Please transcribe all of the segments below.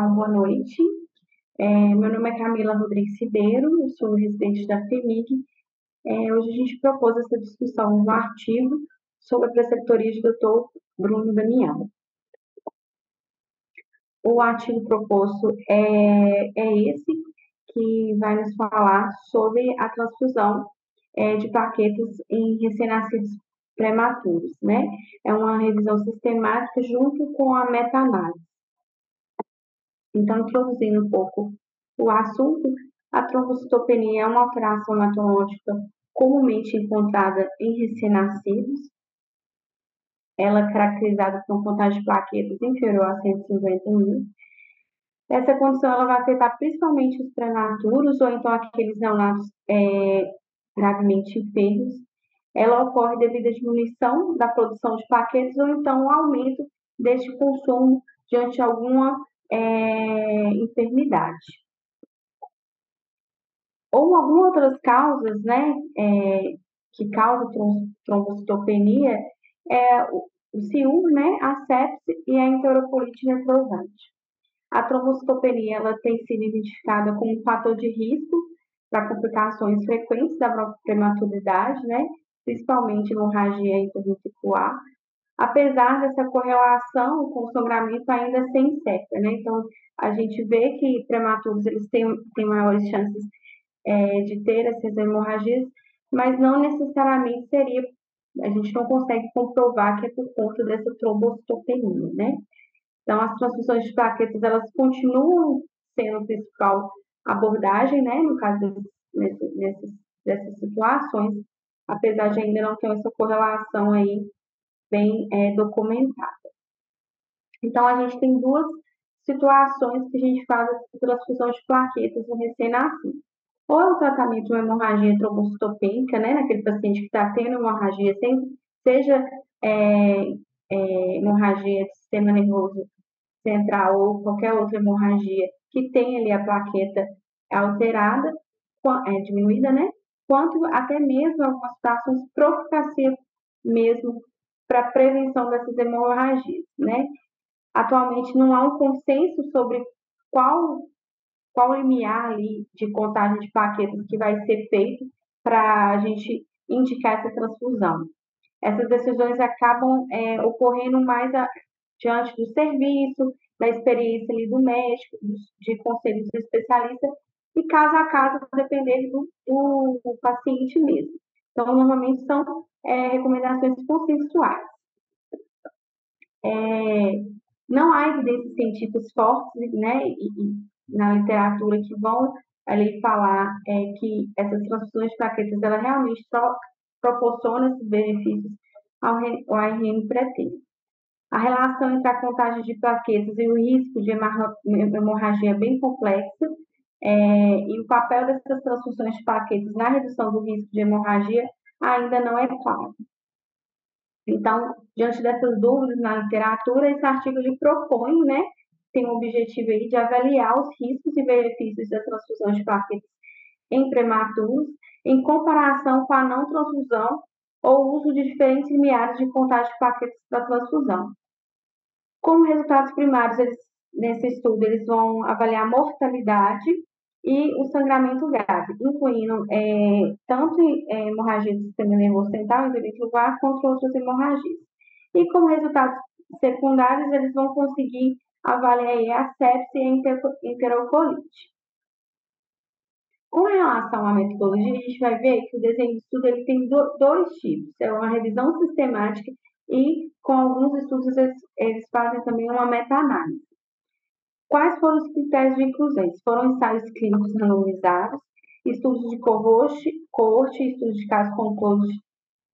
Então, boa noite. É, meu nome é Camila Rodrigues Ribeiro, eu sou residente da FEMIG. É, hoje a gente propôs essa discussão no artigo sobre a preceptoria de Dr. Bruno Damião. O artigo proposto é, é esse, que vai nos falar sobre a transfusão é, de plaquetas em recém-nascidos prematuros, né? É uma revisão sistemática junto com a meta-análise. Então, introduzindo um pouco o assunto, a trombocitopenia é uma alteração hematológica comumente encontrada em recém-nascidos. Ela é caracterizada por uma contagem de plaquetas inferior a 150 mil. Essa condição ela vai afetar principalmente os prematuros ou então aqueles neonatos é, gravemente enfermos. Ela ocorre devido à diminuição da produção de plaquetas ou então o aumento deste consumo diante de alguma é, enfermidade. Ou algumas outras causas, né, é, que causam trombocitopenia, é o, o ciúme, né, a sepse e a enterocolite necrosante. A trombocitopenia ela tem sido identificada como um fator de risco para complicações frequentes da prematuridade, né, principalmente hemorragia interventricular, apesar dessa correlação com o sangramento ainda ser incerta, né? Então, a gente vê que prematuros eles têm, têm maiores chances é, de ter essas hemorragias, mas não necessariamente seria, a gente não consegue comprovar que é por conta dessa trombocitopenia, né? Então, as transfusões de plaquetas, elas continuam sendo a principal abordagem, né, no caso desses, dessas situações, apesar de ainda não ter essa correlação aí bem é, documentada. Então, a gente tem duas situações que a gente faz a transfusão de plaquetas no recém-nascido. Ou é o tratamento de uma hemorragia trombocitopênica, né, naquele paciente que está tendo hemorragia, seja é, é, hemorragia de sistema nervoso central ou qualquer outra hemorragia que tenha ali a plaqueta alterada, é, diminuída, né, quanto até mesmo algumas situações profilaxia mesmo para prevenção dessas hemorragias, né? Atualmente não há um consenso sobre qual qual limiar ali de contagem de plaquetas que vai ser feito para a gente indicar essa transfusão. Essas decisões acabam é, ocorrendo mais a, diante do serviço, da experiência ali do médico, de conselhos especialistas, e caso a caso, depender do, do, do paciente mesmo. Então, normalmente são é, recomendações consensuais. É, não há evidências científicas fortes, né, e, e, na literatura que vão ali falar é, que essas transfusões de plaquetas, ela realmente pro, proporciona esses benefícios ao, ao ARN pretende. A relação entre a contagem de plaquetas e o risco de hemorragia é bem complexa, é, e o papel dessas transfusões de plaquetas na redução do risco de hemorragia ainda não é claro. Então, diante dessas dúvidas na literatura, esse artigo ele propõe, né, tem o objetivo aí de avaliar os riscos e benefícios da transfusão de plaquetas em prematuros em comparação com a não transfusão ou uso de diferentes limiares de contagem de plaquetas para transfusão. Como resultados primários, eles, nesse estudo, eles vão avaliar mortalidade e o sangramento grave, incluindo é, tanto é, hemorragia do sistema nervoso central, interventricular, quanto outras hemorragias. E como resultados secundários, eles vão conseguir avaliar a sepse e a enterocolite. Com relação à metodologia, a gente vai ver que o desenho de estudo ele tem dois tipos. É uma revisão sistemática e, com alguns estudos, eles fazem também uma meta-análise. Quais foram os critérios de inclusão? Foram ensaios clínicos randomizados, estudos de coorte, coorte estudos de casos controlos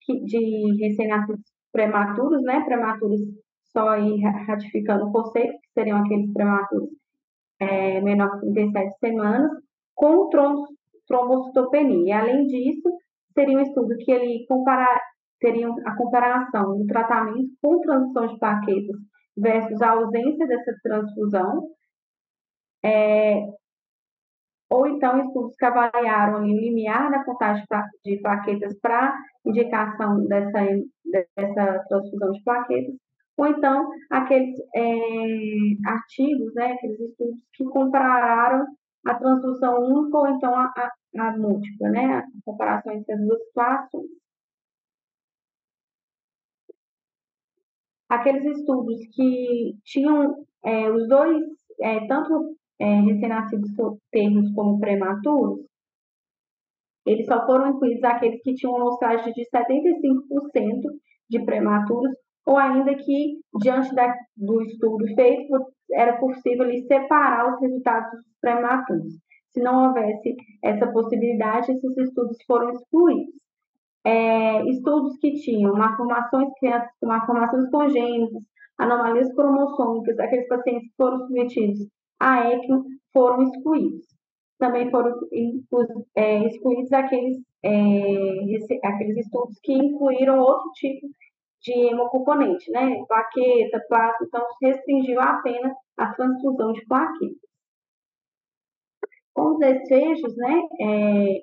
de recém-nascidos prematuros, né? Prematuros só aí ratificando o conceito, que seriam aqueles prematuros é, menor que 37 semanas, com trombocitopenia. Além disso, seria um estudo que ele comparar, teria a comparação do tratamento com transfusão de plaquetas versus a ausência dessa transfusão, é, ou então estudos que avaliaram o limiar da contagem de plaquetas para indicação dessa, dessa transfusão de plaquetas, ou então aqueles é, artigos, né, aqueles estudos que compararam a transfusão única ou então a, a, a múltipla, né, a comparação entre as duas situações. Aqueles estudos que tinham é, os dois, é, tanto é, recém-nascidos termos como prematuros, eles só foram incluídos aqueles que tinham uma amostragem de 75% de prematuros ou ainda que, diante da, do estudo feito, era possível separar os resultados dos prematuros. Se não houvesse essa possibilidade, esses estudos foram excluídos. É, estudos que tinham malformações, crianças com malformações congênitas, anomalias cromossômicas, aqueles pacientes que foram submetidos a ECMO, foram excluídos. Também foram é, excluídos aqueles, é, aqueles estudos que incluíram outro tipo de hemocomponente, né? Plaqueta, plasma, então restringiu apenas a transfusão de plaquetas. Com os desfechos, né, é,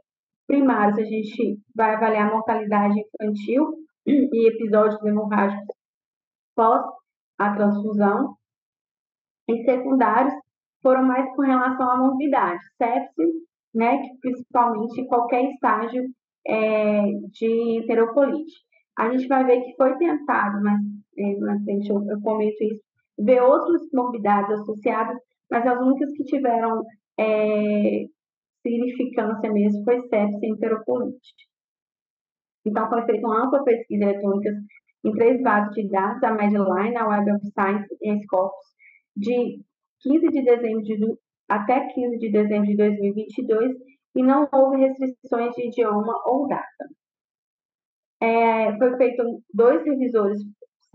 primários, a gente vai avaliar a mortalidade infantil e episódios hemorrágicos pós a transfusão. E secundários foram mais com relação à morbidade, sepse, né, que principalmente qualquer estágio é, de enterocolite a gente vai ver que foi tentado, mas é, frente eu, eu comento isso, ver outras morbidades associadas, mas as únicas que tiveram é, significância mesmo foi sepsis e enterocolite. Então, foi feita uma ampla pesquisa eletrônica em três bases de dados, a Medline, a Web of Science e a Scopus, de 15 de dezembro de, até 15 de dezembro de 2022, e não houve restrições de idioma ou data. É, foi feito dois revisores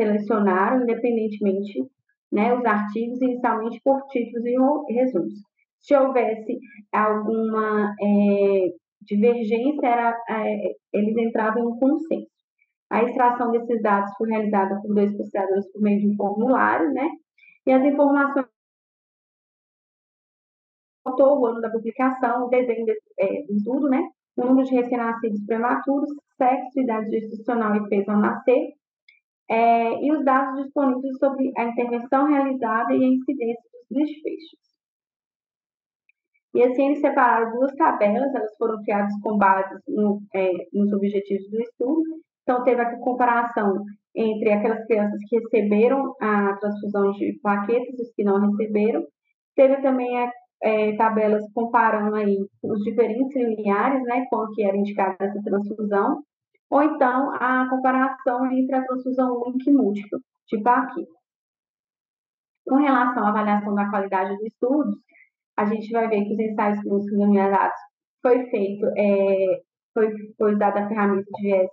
selecionaram independentemente né, os artigos inicialmente por títulos e resumos. Se houvesse alguma é, divergência, era, é, eles entravam em um consenso. A extração desses dados foi realizada por dois pesquisadores por meio de um formulário, né? E as informações o ano da publicação, o desenho desse, é, do estudo, né? o número de recém-nascidos prematuros, sexo, idade gestacional e peso ao nascer, é, e os dados disponíveis sobre a intervenção realizada e a incidência dos desfechos. E assim eles separaram duas tabelas, elas foram criadas com base no, é, nos objetivos do estudo. Então, teve a comparação entre aquelas crianças que receberam a transfusão de plaquetas e os que não receberam. Teve também a é, tabelas comparando aí os diferentes lineares, né, com que era indicada essa transfusão, ou então a comparação entre a transfusão única e múltipla, tipo aqui. Com relação à avaliação da qualidade dos estudos, a gente vai ver que os ensaios clínicos nomeados foi feito, é, foi, foi usada a ferramenta de, viés,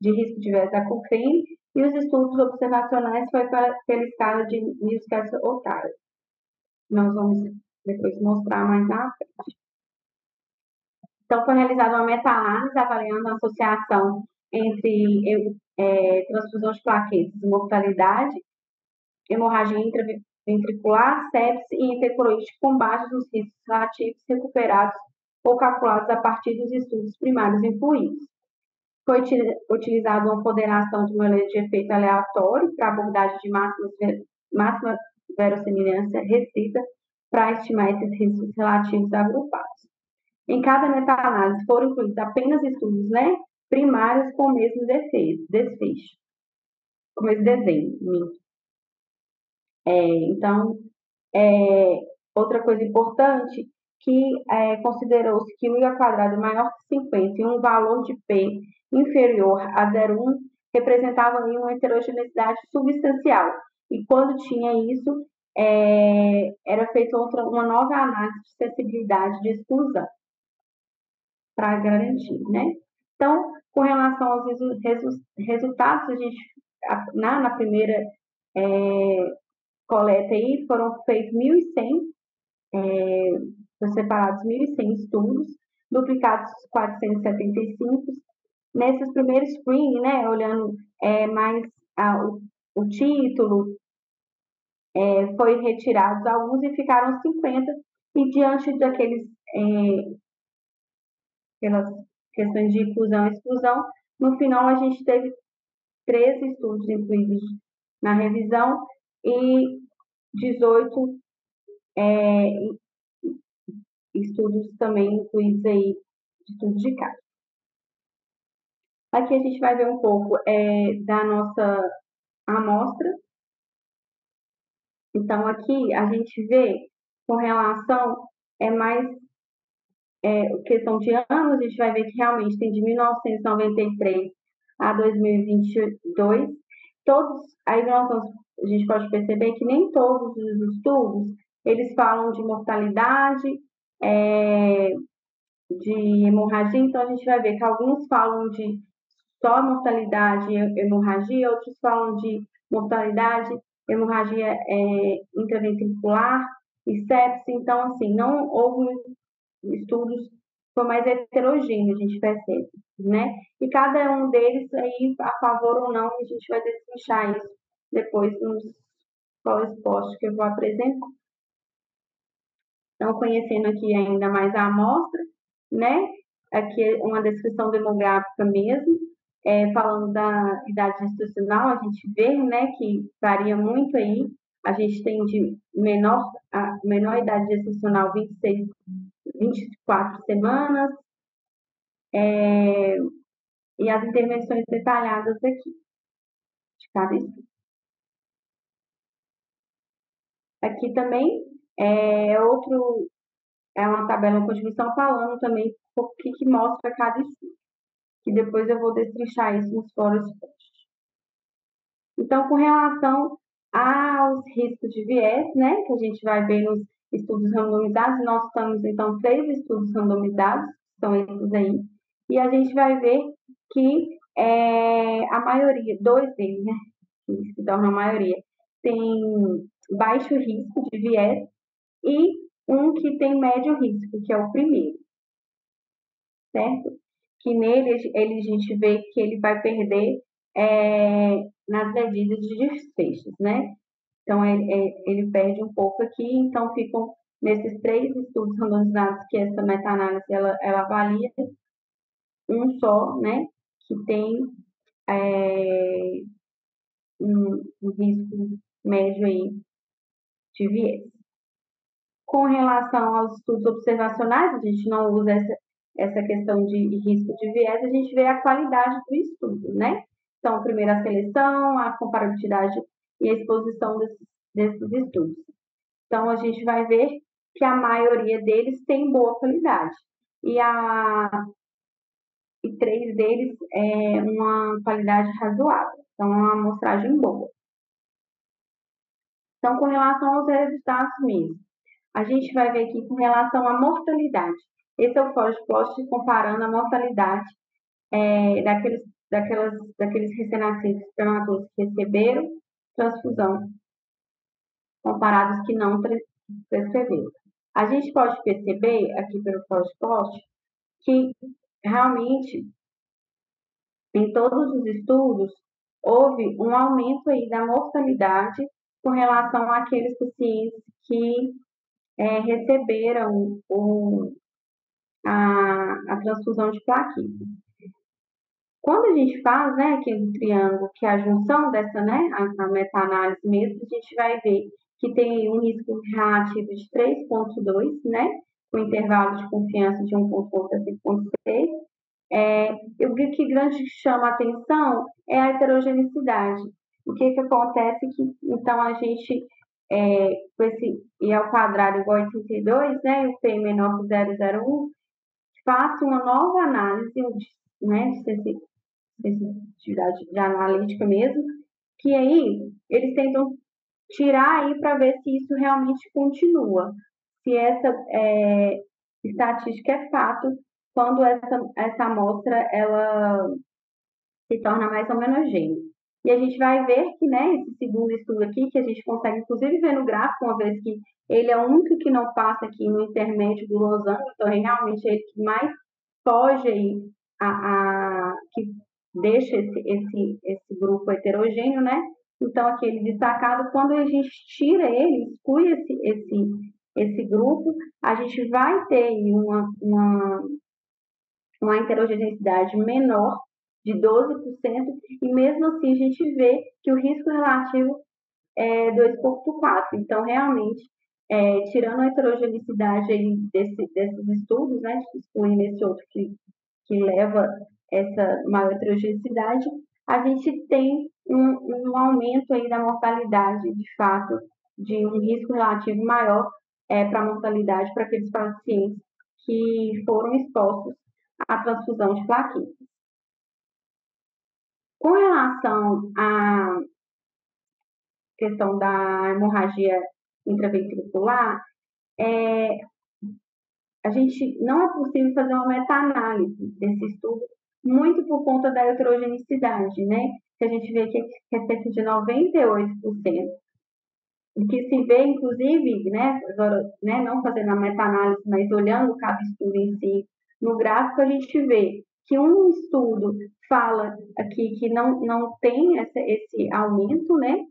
de risco de viés da Cochrane, e os estudos observacionais foi pela, pela escala de Newcastle-Ottawa. Nós vamos depois mostrar mais na frente. Então, foi realizada uma meta-análise avaliando a associação entre é, transfusão de plaquetas mortalidade, hemorragia intraventricular, sepsis e enterocolitis com base nos riscos relativos recuperados ou calculados a partir dos estudos primários incluídos. Foi utilizada uma ponderação de molécula de efeito aleatório para abordagem de máxima, máxima verossimilhança restrita para estimar esses riscos relativos agrupados. Em cada meta-análise foram incluídos apenas estudos né, primários com o mesmo desfecho, com o mesmo desenho. É, então, é, outra coisa importante que é, considerou-se que o I quadrado maior que 50 e um valor de P inferior a 0,1 representava uma heterogeneidade substancial. E quando tinha isso, é, era feita outra, uma nova análise de acessibilidade de exclusão para garantir, né? Então, com relação aos resu resultados, a gente, na, na primeira é, coleta aí, foram feitos 1.100, é, separados 1.100 estudos, duplicados 475. Nesses primeiros screen, né, olhando é, mais a, o, o título, é, foi retirados alguns e ficaram 50, e diante daqueles, é, pelas questões de inclusão e exclusão, no final a gente teve 13 estudos incluídos na revisão e 18 é, estudos também incluídos aí de estudos de caso. Aqui a gente vai ver um pouco é, da nossa amostra. Então, aqui a gente vê com relação, é mais é, questão de anos, a gente vai ver que realmente tem de 1993 a 2022, todos, aí nós a gente pode perceber que nem todos os estudos, eles falam de mortalidade, é, de hemorragia, então a gente vai ver que alguns falam de só mortalidade e hemorragia, outros falam de mortalidade, hemorragia é, intraventricular e sepsis, então assim, não houve estudos foi mais heterogêneo, a gente percebe, né? E cada um deles aí, a favor ou não, a gente vai destrinchar isso depois nos posts que eu vou apresentar. Então, conhecendo aqui ainda mais a amostra, né? Aqui é uma descrição demográfica mesmo, é, falando da idade institucional, a gente vê, né, que varia muito aí. A gente tem de menor, a menor idade institucional 26 24 semanas, é, e as intervenções detalhadas aqui, de cada estudo. Aqui também é outro, é uma tabela de contribuição falando também o que, que mostra cada estudo, que depois eu vou destrinchar isso nos fóruns posts. Então, com relação aos riscos de viés, né, que a gente vai ver nos estudos randomizados, nós estamos, então, três estudos randomizados, são esses aí, e a gente vai ver que é, a maioria, dois deles, né, que tornam a maioria, tem baixo risco de viés e um que tem médio risco, que é o primeiro, certo? Que nele ele, a gente vê que ele vai perder é, nas medidas de desfechos, né? Então, ele, é, ele perde um pouco aqui, então ficam nesses três estudos randomizados que essa meta-análise ela, ela avalia, um só, né, que tem é, um, um, risco médio aí de viés. Com relação aos estudos observacionais, a gente não usa essa, essa questão de risco de viés, a gente vê a qualidade do estudo, né? Então, primeiro a seleção, a comparabilidade e a exposição desses, desses estudos. Então, a gente vai ver que a maioria deles tem boa qualidade. E, a, e três deles é uma qualidade razoável. Então, é uma amostragem boa. Então, com relação aos resultados mesmo, a gente vai ver aqui com relação à mortalidade. Esse é o forest plot comparando a mortalidade é, daqueles, daquelas, daqueles recém-nascidos prematuros que receberam transfusão, comparados que não prescreveram. A gente pode perceber aqui pelo post que realmente em todos os estudos houve um aumento aí da mortalidade com relação àqueles pacientes que é, receberam o, a, a transfusão de plaquetas. Quando a gente faz, né, aquele triângulo, que é a junção dessa, né, a, a meta-análise mesmo, a gente vai ver que tem um risco relativo de 3,2, né, com intervalo de confiança de 1,1 a 5,6. É, o que grande chama a atenção é a heterogeneidade. O que, que acontece que, então, a gente, é, com esse I ao quadrado igual a 82, né, o P menor que 0,01, faça uma nova análise né, de de analítica mesmo, que aí eles tentam tirar aí para ver se isso realmente continua, se essa é, estatística é fato quando essa, essa amostra ela se torna mais homogeneia. E a gente vai ver que, né, esse segundo estudo aqui, que a gente consegue inclusive ver no gráfico, uma vez que ele é o único que não passa aqui no intermédio do losango, então é realmente ele que mais foge aí a, a que deixa esse, esse, esse grupo heterogêneo, né? Então, aquele destacado, quando a gente tira ele, exclui esse, esse, esse grupo, a gente vai ter uma, uma, uma heterogeneidade menor de 12%, e mesmo assim a gente vê que o risco relativo é 2,4%. Então, realmente, é, tirando a heterogeneidade aí desse, desses estudos, né, excluindo esse outro que, que leva essa maior heterogeneidade, a gente tem um, um aumento aí da mortalidade, de fato, de um risco relativo maior é, para a mortalidade para aqueles pacientes que foram expostos à transfusão de plaquetas. Com relação à questão da hemorragia intraventricular, é, a gente não é possível fazer uma meta-análise desse estudo, muito por conta da heterogeneidade, né? Que a gente vê que é cerca de 98%. O que se vê, inclusive, né, agora, né, não fazendo a meta-análise, mas olhando cada estudo em si, no gráfico a gente vê que um estudo fala aqui que não, não tem essa, esse aumento, né,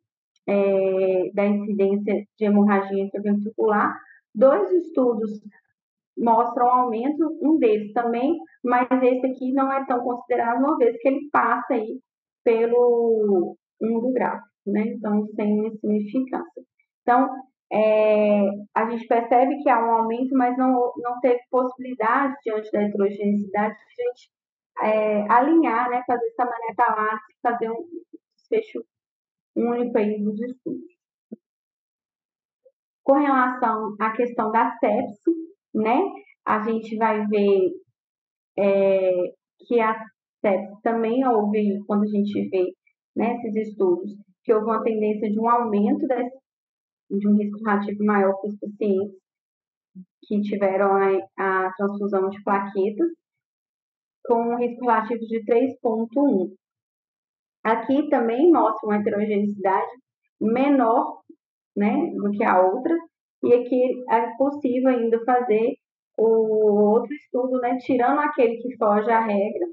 é, da incidência de hemorragia intraventricular. Dois estudos mostram aumento, um deles também, mas esse aqui não é tão considerado, uma vez que ele passa aí pelo um do gráfico, né? Então, sem significância. Então, é, a gente percebe que há um aumento, mas não, não teve possibilidade, diante da heterogeneidade, de a gente é, alinhar, né, fazer essa meta-análise, fazer um desfecho único aí dos estudos. Com relação à questão da sepse, né, a gente vai ver é, que a sepse também houve, quando a gente vê nesses né, estudos, que houve uma tendência de um aumento desse, de um risco relativo maior para os pacientes que tiveram a, a transfusão de plaquetas, com um risco relativo de 3,1. Aqui também mostra uma heterogeneidade menor né, do que a outra, e aqui é possível ainda fazer o outro estudo, né, tirando aquele que foge à regra,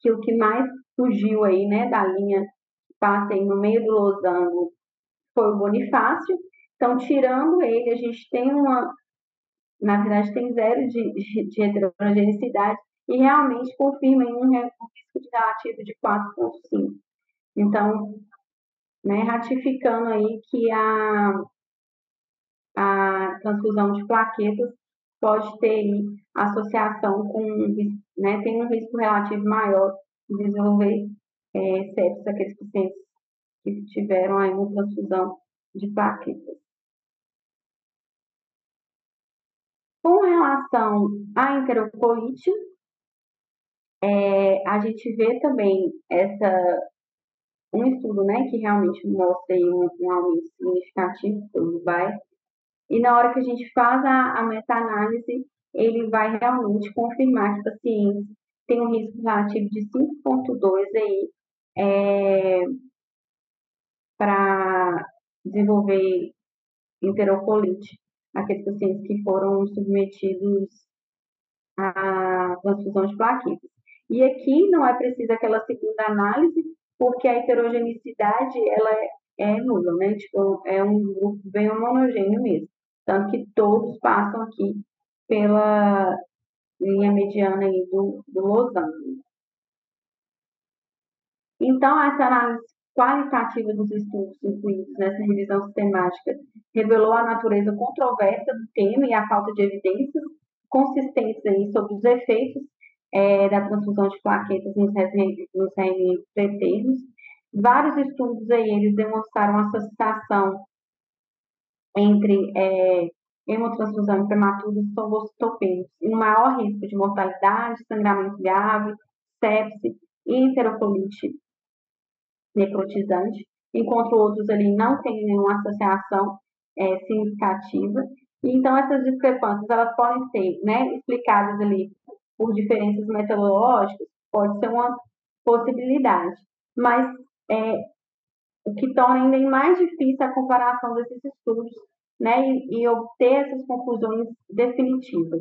que o que mais fugiu aí, né, da linha que passa aí no meio do losango foi o Bonifácio. Então, tirando ele, a gente tem uma, na verdade, tem zero de, de, de heterogeneidade e realmente confirma em um risco de relativo de 4,5. Então, né, ratificando aí que a, a transfusão de plaquetas pode ter associação com, né, tem um risco relativo maior de desenvolver é, sepsis aqueles pacientes que tiveram aí uma transfusão de plaquetas. Com relação à enterocolite, é, a gente vê também essa, um estudo né, que realmente mostra um, um aumento significativo do VAI, e na hora que a gente faz a, a meta-análise, ele vai realmente confirmar que pacientes têm um risco relativo de 5,2 aí é, para desenvolver enterocolite, aqueles pacientes que foram submetidos à transfusão de plaquetas. E aqui não é preciso aquela segunda análise, porque a heterogeneidade ela é, é nula, né? Tipo, é um grupo bem homogêneo mesmo. Tanto que todos passam aqui pela linha mediana aí do, do losango. Então, essa análise qualitativa dos estudos incluídos nessa revisão sistemática revelou a natureza controversa do tema e a falta de evidências consistentes aí sobre os efeitos é, da transfusão de plaquetas nos, nos preternos. Vários estudos aí, eles demonstraram associação entre é, hemotransfusão em prematuros e trombocitopenia, e um maior risco de mortalidade, sangramento grave, sepse e enterocolite necrotizante, enquanto outros ali não têm nenhuma associação é, significativa. Então, essas discrepâncias, elas podem ser né, explicadas ali por diferenças metodológicas, pode ser uma possibilidade, mas é, o que torna ainda mais difícil a comparação desses estudos né, e, e obter essas conclusões definitivas.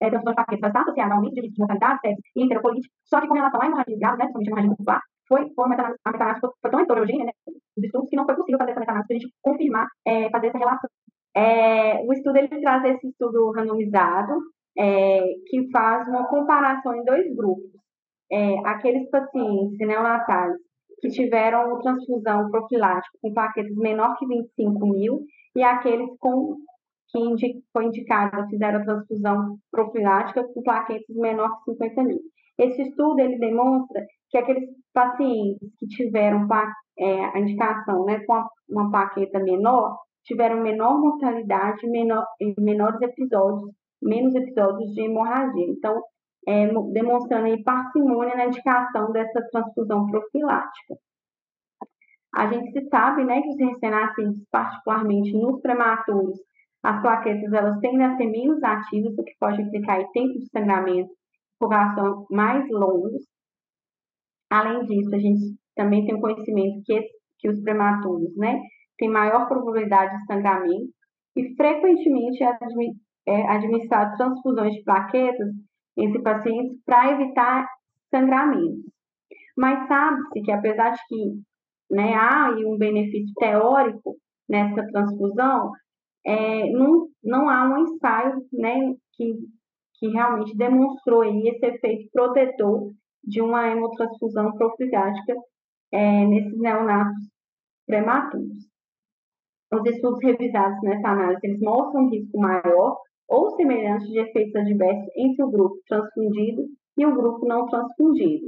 É, transfusão de paquetes está associada ao aumento de risco de mortalidade, e enterocolite, só que com relação à hemorragia graves, né, principalmente hemorragia muscular, foi, uma metanálise foi tão heterogênea, né, os estudos, que não foi possível fazer essa metanálise para a gente confirmar, é, fazer essa relação. É, o estudo ele traz esse estudo randomizado, é, que faz uma comparação em dois grupos. é, aqueles pacientes neonatais que tiveram transfusão profilática com plaquetas menor que 25 mil e aqueles com que indi, foi indicado fizeram transfusão profilática com plaquetas menor que 50 mil. Esse estudo ele demonstra que aqueles pacientes que tiveram é, a indicação né, com uma plaqueta menor tiveram menor mortalidade menor, menores episódios, menos episódios de hemorragia. Então, é, demonstrando aí parcimônia na indicação dessa transfusão profilática. A gente sabe, né, que os recém-nascidos, particularmente nos prematuros, as plaquetas elas tendem a ser menos ativas, o que pode implicar em tempo de sangramento, coração mais longos. Além disso, a gente também tem o conhecimento que, que os prematuros, né, têm maior probabilidade de sangramento e frequentemente é, é administrado transfusões de plaquetas entre pacientes para evitar sangramentos. Mas sabe-se que apesar de que né, há um benefício teórico nessa transfusão, é, não, não há um ensaio né, que, que realmente demonstrou esse efeito protetor de uma hemotransfusão profilática é, nesses neonatos prematuros. Os estudos revisados nessa análise eles mostram um risco maior ou semelhante de efeitos adversos entre o grupo transfundido e o grupo não transfundido.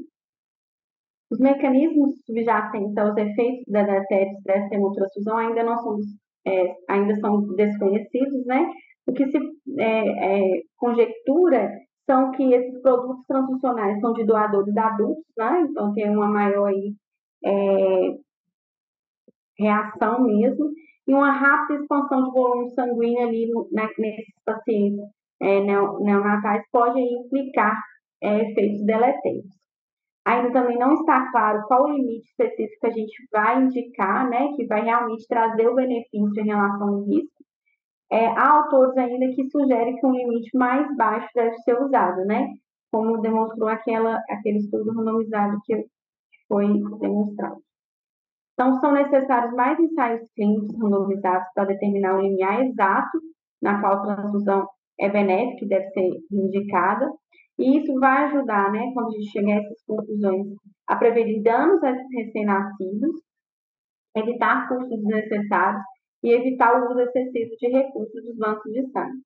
Os mecanismos subjacentes aos efeitos da diabetes dessa hemotransfusão ainda não são, é, ainda são desconhecidos, né? O que se é, é, conjectura são que esses produtos transfusionais são de doadores adultos, né? Então tem uma maior aí, é, reação mesmo, e uma rápida expansão de volume sanguíneo ali no, né, nesses pacientes é, neonatais pode implicar é, efeitos deletérios. Ainda também não está claro qual o limite específico que a gente vai indicar, né, que vai realmente trazer o benefício em relação ao risco. É, há autores ainda que sugerem que um limite mais baixo deve ser usado, né, como demonstrou aquela, aquele estudo randomizado que foi demonstrado. Então, são necessários mais ensaios clínicos randomizados para determinar o limiar exato na qual a transfusão é benéfica e deve ser indicada. E isso vai ajudar, né, quando a gente chegar a essas conclusões, a prevenir danos a esses recém-nascidos, evitar custos desnecessários e evitar o uso excessivo de recursos dos bancos de sangue.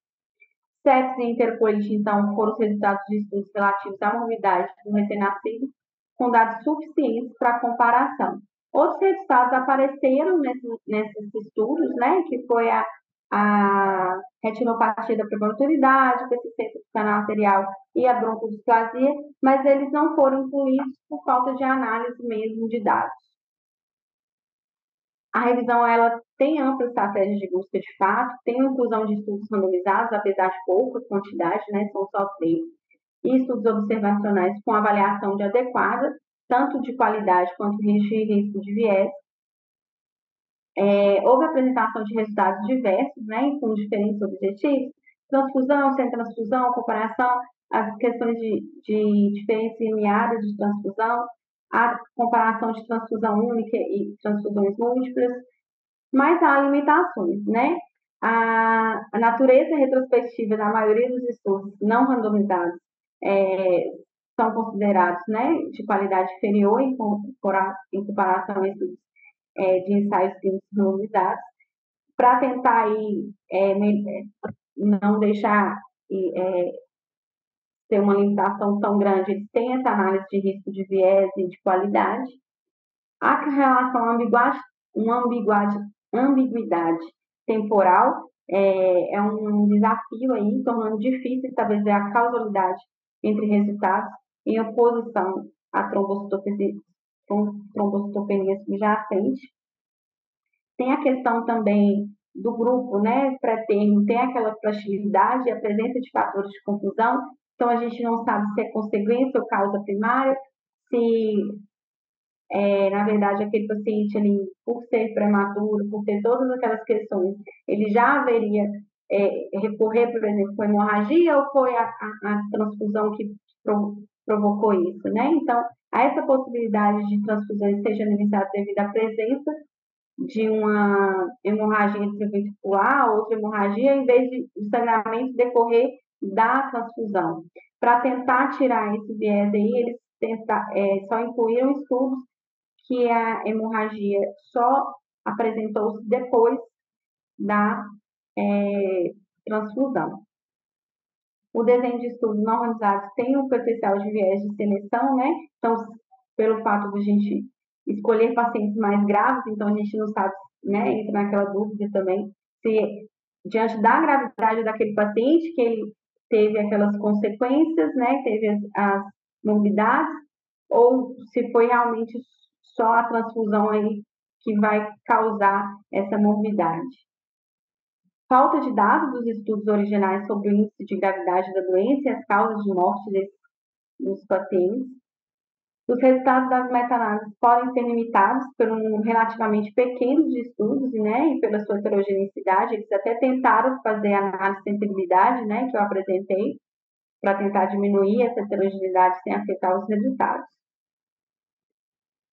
Sepsis e intercolite, então, foram os resultados de estudos relativos à morbidade do recém-nascido, com dados suficientes para comparação. Outros resultados apareceram nesses, nesses estudos, né, que foi a, a retinopatia da prematuridade, persistência do canal arterial e a broncodisplasia, mas eles não foram incluídos por falta de análise mesmo de dados. A revisão ela tem ampla estratégia de busca de fato, tem inclusão de estudos randomizados, apesar de pouca quantidade, né, são só três, e estudos observacionais com avaliação de adequada tanto de qualidade quanto risco e risco de viés. É, houve apresentação de resultados diversos, né, com diferentes objetivos, transfusão, sem transfusão, comparação, as questões de, de diferentes limiares de transfusão, a comparação de transfusão única e transfusões múltiplas, mas há limitações, né? A, natureza retrospectiva da maioria dos estudos não randomizados é, são considerados né, de qualidade inferior em, em comparação a estudos é, de ensaios clínicos randomizados, para tentar aí, é, não deixar é, ter uma limitação tão grande, eles têm essa análise de risco de viés e de qualidade. A relação ambiguidade, uma ambiguidade, ambiguidade temporal é, é um desafio aí, tornando difícil estabelecer a causalidade entre resultados em oposição à trombocitopenia, trombocitopenia subjacente. Tem a questão também do grupo né, pré-termo, tem aquela fragilidade, a presença de fatores de confusão, então a gente não sabe se é consequência ou causa primária, se é, na verdade aquele paciente ali, por ser prematuro, por ter todas aquelas questões, ele já haveria é, recorrer, por exemplo, com hemorragia ou foi a, a, a transfusão que provocou isso, né? Então, há essa possibilidade de transfusões seja administradas devido à presença de uma hemorragia intraventricular, outra hemorragia, em vez de o sangramento decorrer da transfusão. Para tentar tirar esse viés aí, eles tenta, é, só incluíram estudos que a hemorragia só apresentou-se depois da é, transfusão. O desenho de estudos não randomizados tem o potencial de viés de seleção, né? Então, pelo fato de a gente escolher pacientes mais graves, então a gente não sabe, né? Entra naquela dúvida também se diante da gravidade daquele paciente que ele teve aquelas consequências, né? Teve as, as morbidades, ou se foi realmente só a transfusão aí que vai causar essa morbidade. Falta de dados dos estudos originais sobre o índice de gravidade da doença e as causas de morte desses, dos pacientes. Os resultados das meta-análises podem ser limitados por um relativamente pequeno de estudos né, e pela sua heterogeneidade. Eles até tentaram fazer análise de sensibilidade, né, que eu apresentei, para tentar diminuir essa heterogeneidade sem afetar os resultados.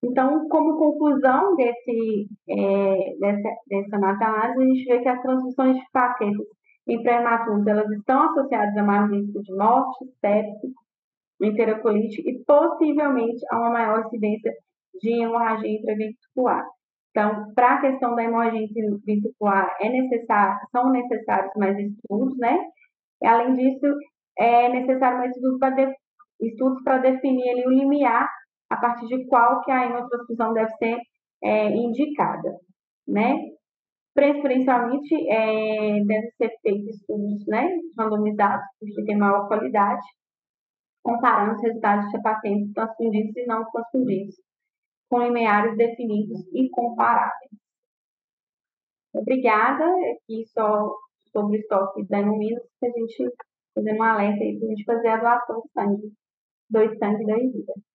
Então, como conclusão desse, é, dessa, dessa meta-análise, a gente vê que as transfusões de plaquetas em prematuros, elas estão associadas a maior risco de morte, sepsis, enterocolite e possivelmente a uma maior incidência de hemorragia intraventricular. Então, para a questão da hemorragia intraventricular, é necessário, são necessários mais estudos, né? Além disso, é necessário mais estudos para, de, estudos para definir ali, o limiar a partir de qual que a hemotransfusão deve ser é, indicada, né? Preferencialmente, é, devem ser feitos estudos né, randomizados, porque tem maior qualidade, comparando os resultados de pacientes transfundidos e não transfundidos, com limiares definidos e comparáveis. Obrigada, aqui só sobre o estoque da Iluminos, que a gente fazendo um alerta aí para a gente fazer a doação de sangue, dois sangue dois vidas.